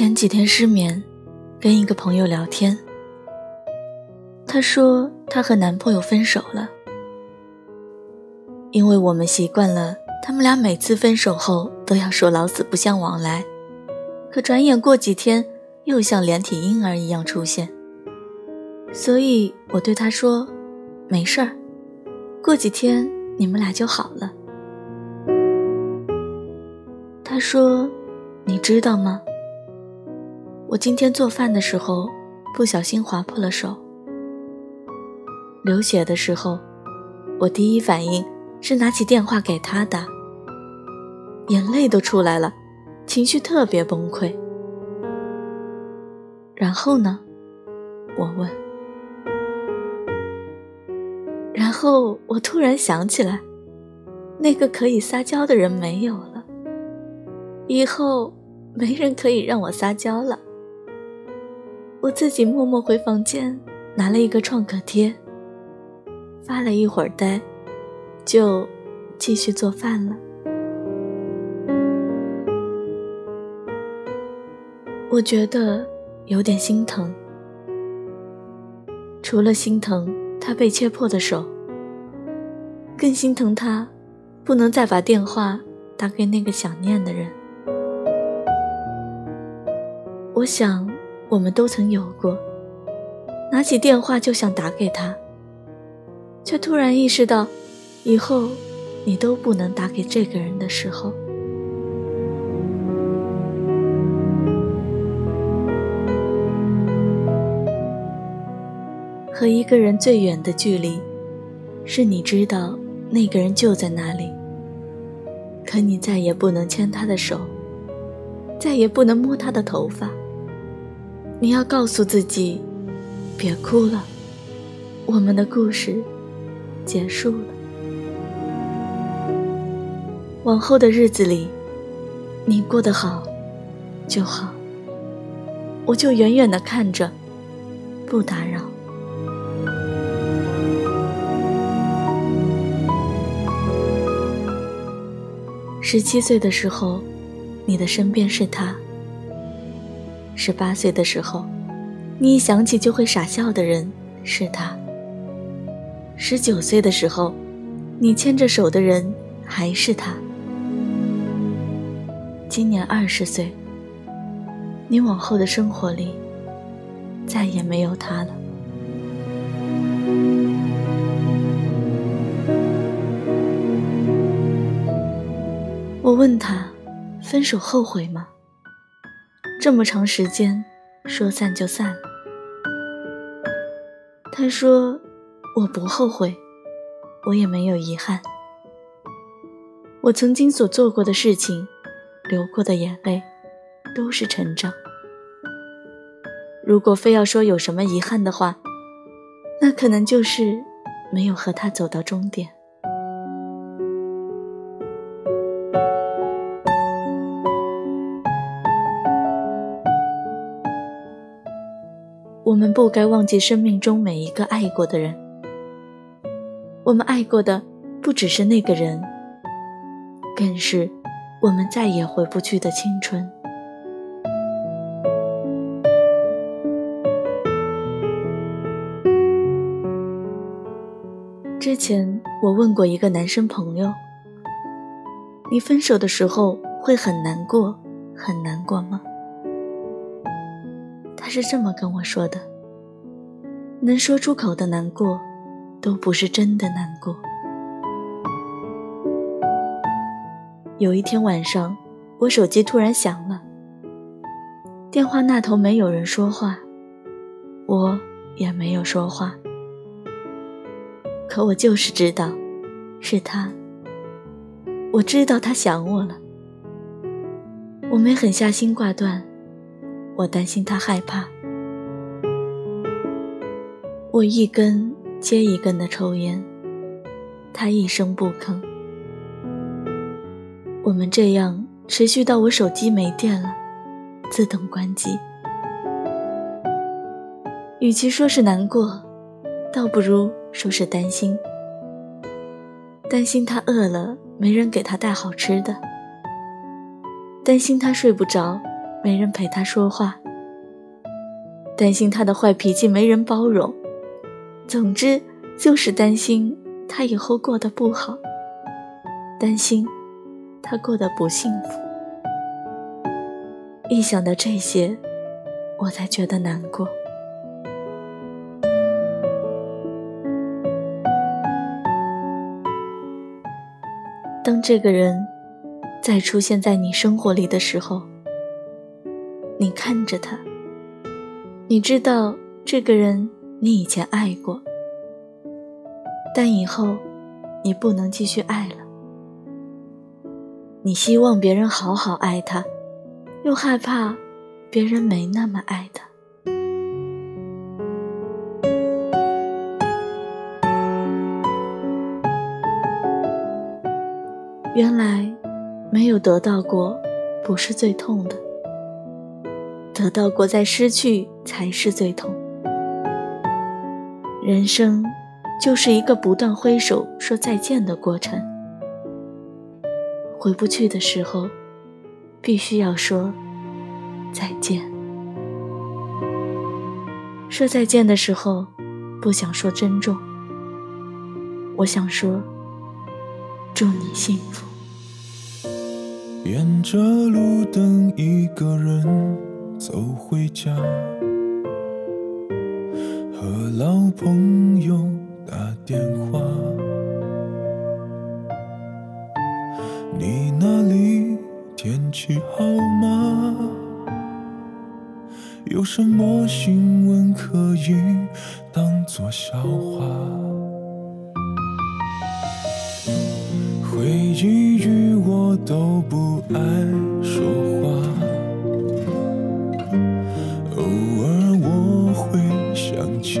前几天失眠，跟一个朋友聊天，她说她和男朋友分手了，因为我们习惯了他们俩每次分手后都要说老死不相往来，可转眼过几天又像连体婴儿一样出现，所以我对她说，没事儿，过几天你们俩就好了。她说，你知道吗？我今天做饭的时候不小心划破了手，流血的时候，我第一反应是拿起电话给他打，眼泪都出来了，情绪特别崩溃。然后呢？我问。然后我突然想起来，那个可以撒娇的人没有了，以后没人可以让我撒娇了。我自己默默回房间，拿了一个创可贴，发了一会儿呆，就继续做饭了。我觉得有点心疼，除了心疼他被切破的手，更心疼他不能再把电话打给那个想念的人。我想。我们都曾有过，拿起电话就想打给他，却突然意识到，以后你都不能打给这个人的时候。和一个人最远的距离，是你知道那个人就在那里，可你再也不能牵他的手，再也不能摸他的头发。你要告诉自己，别哭了，我们的故事结束了。往后的日子里，你过得好就好，我就远远的看着，不打扰。十七岁的时候，你的身边是他。十八岁的时候，你一想起就会傻笑的人是他。十九岁的时候，你牵着手的人还是他。今年二十岁，你往后的生活里再也没有他了。我问他，分手后悔吗？这么长时间，说散就散。他说：“我不后悔，我也没有遗憾。我曾经所做过的事情，流过的眼泪，都是成长。如果非要说有什么遗憾的话，那可能就是没有和他走到终点。”我们不该忘记生命中每一个爱过的人。我们爱过的不只是那个人，更是我们再也回不去的青春。之前我问过一个男生朋友：“你分手的时候会很难过，很难过吗？”他是这么跟我说的：能说出口的难过，都不是真的难过。有一天晚上，我手机突然响了，电话那头没有人说话，我也没有说话。可我就是知道，是他。我知道他想我了。我没狠下心挂断。我担心他害怕，我一根接一根的抽烟，他一声不吭。我们这样持续到我手机没电了，自动关机。与其说是难过，倒不如说是担心，担心他饿了没人给他带好吃的，担心他睡不着。没人陪他说话，担心他的坏脾气没人包容，总之就是担心他以后过得不好，担心他过得不幸福。一想到这些，我才觉得难过。当这个人再出现在你生活里的时候，你看着他，你知道这个人你以前爱过，但以后你不能继续爱了。你希望别人好好爱他，又害怕别人没那么爱他。原来，没有得到过，不是最痛的；得到过再失去，才是最痛。人生，就是一个不断挥手说再见的过程。回不去的时候，必须要说再见。说再见的时候，不想说珍重，我想说。祝你幸福。沿着路灯，一个人走回家，老朋友打电话。你那里天气好吗？有什么新闻可以当作笑话？回忆与我都不爱说话，偶尔我会想起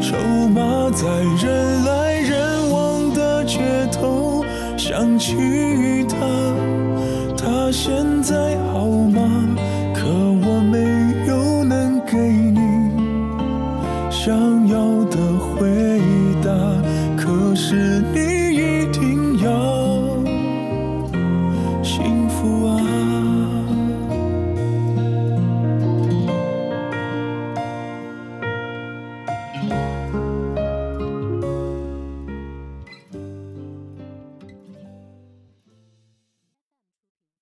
筹码，在人来人往的街头想起他，他现在好吗？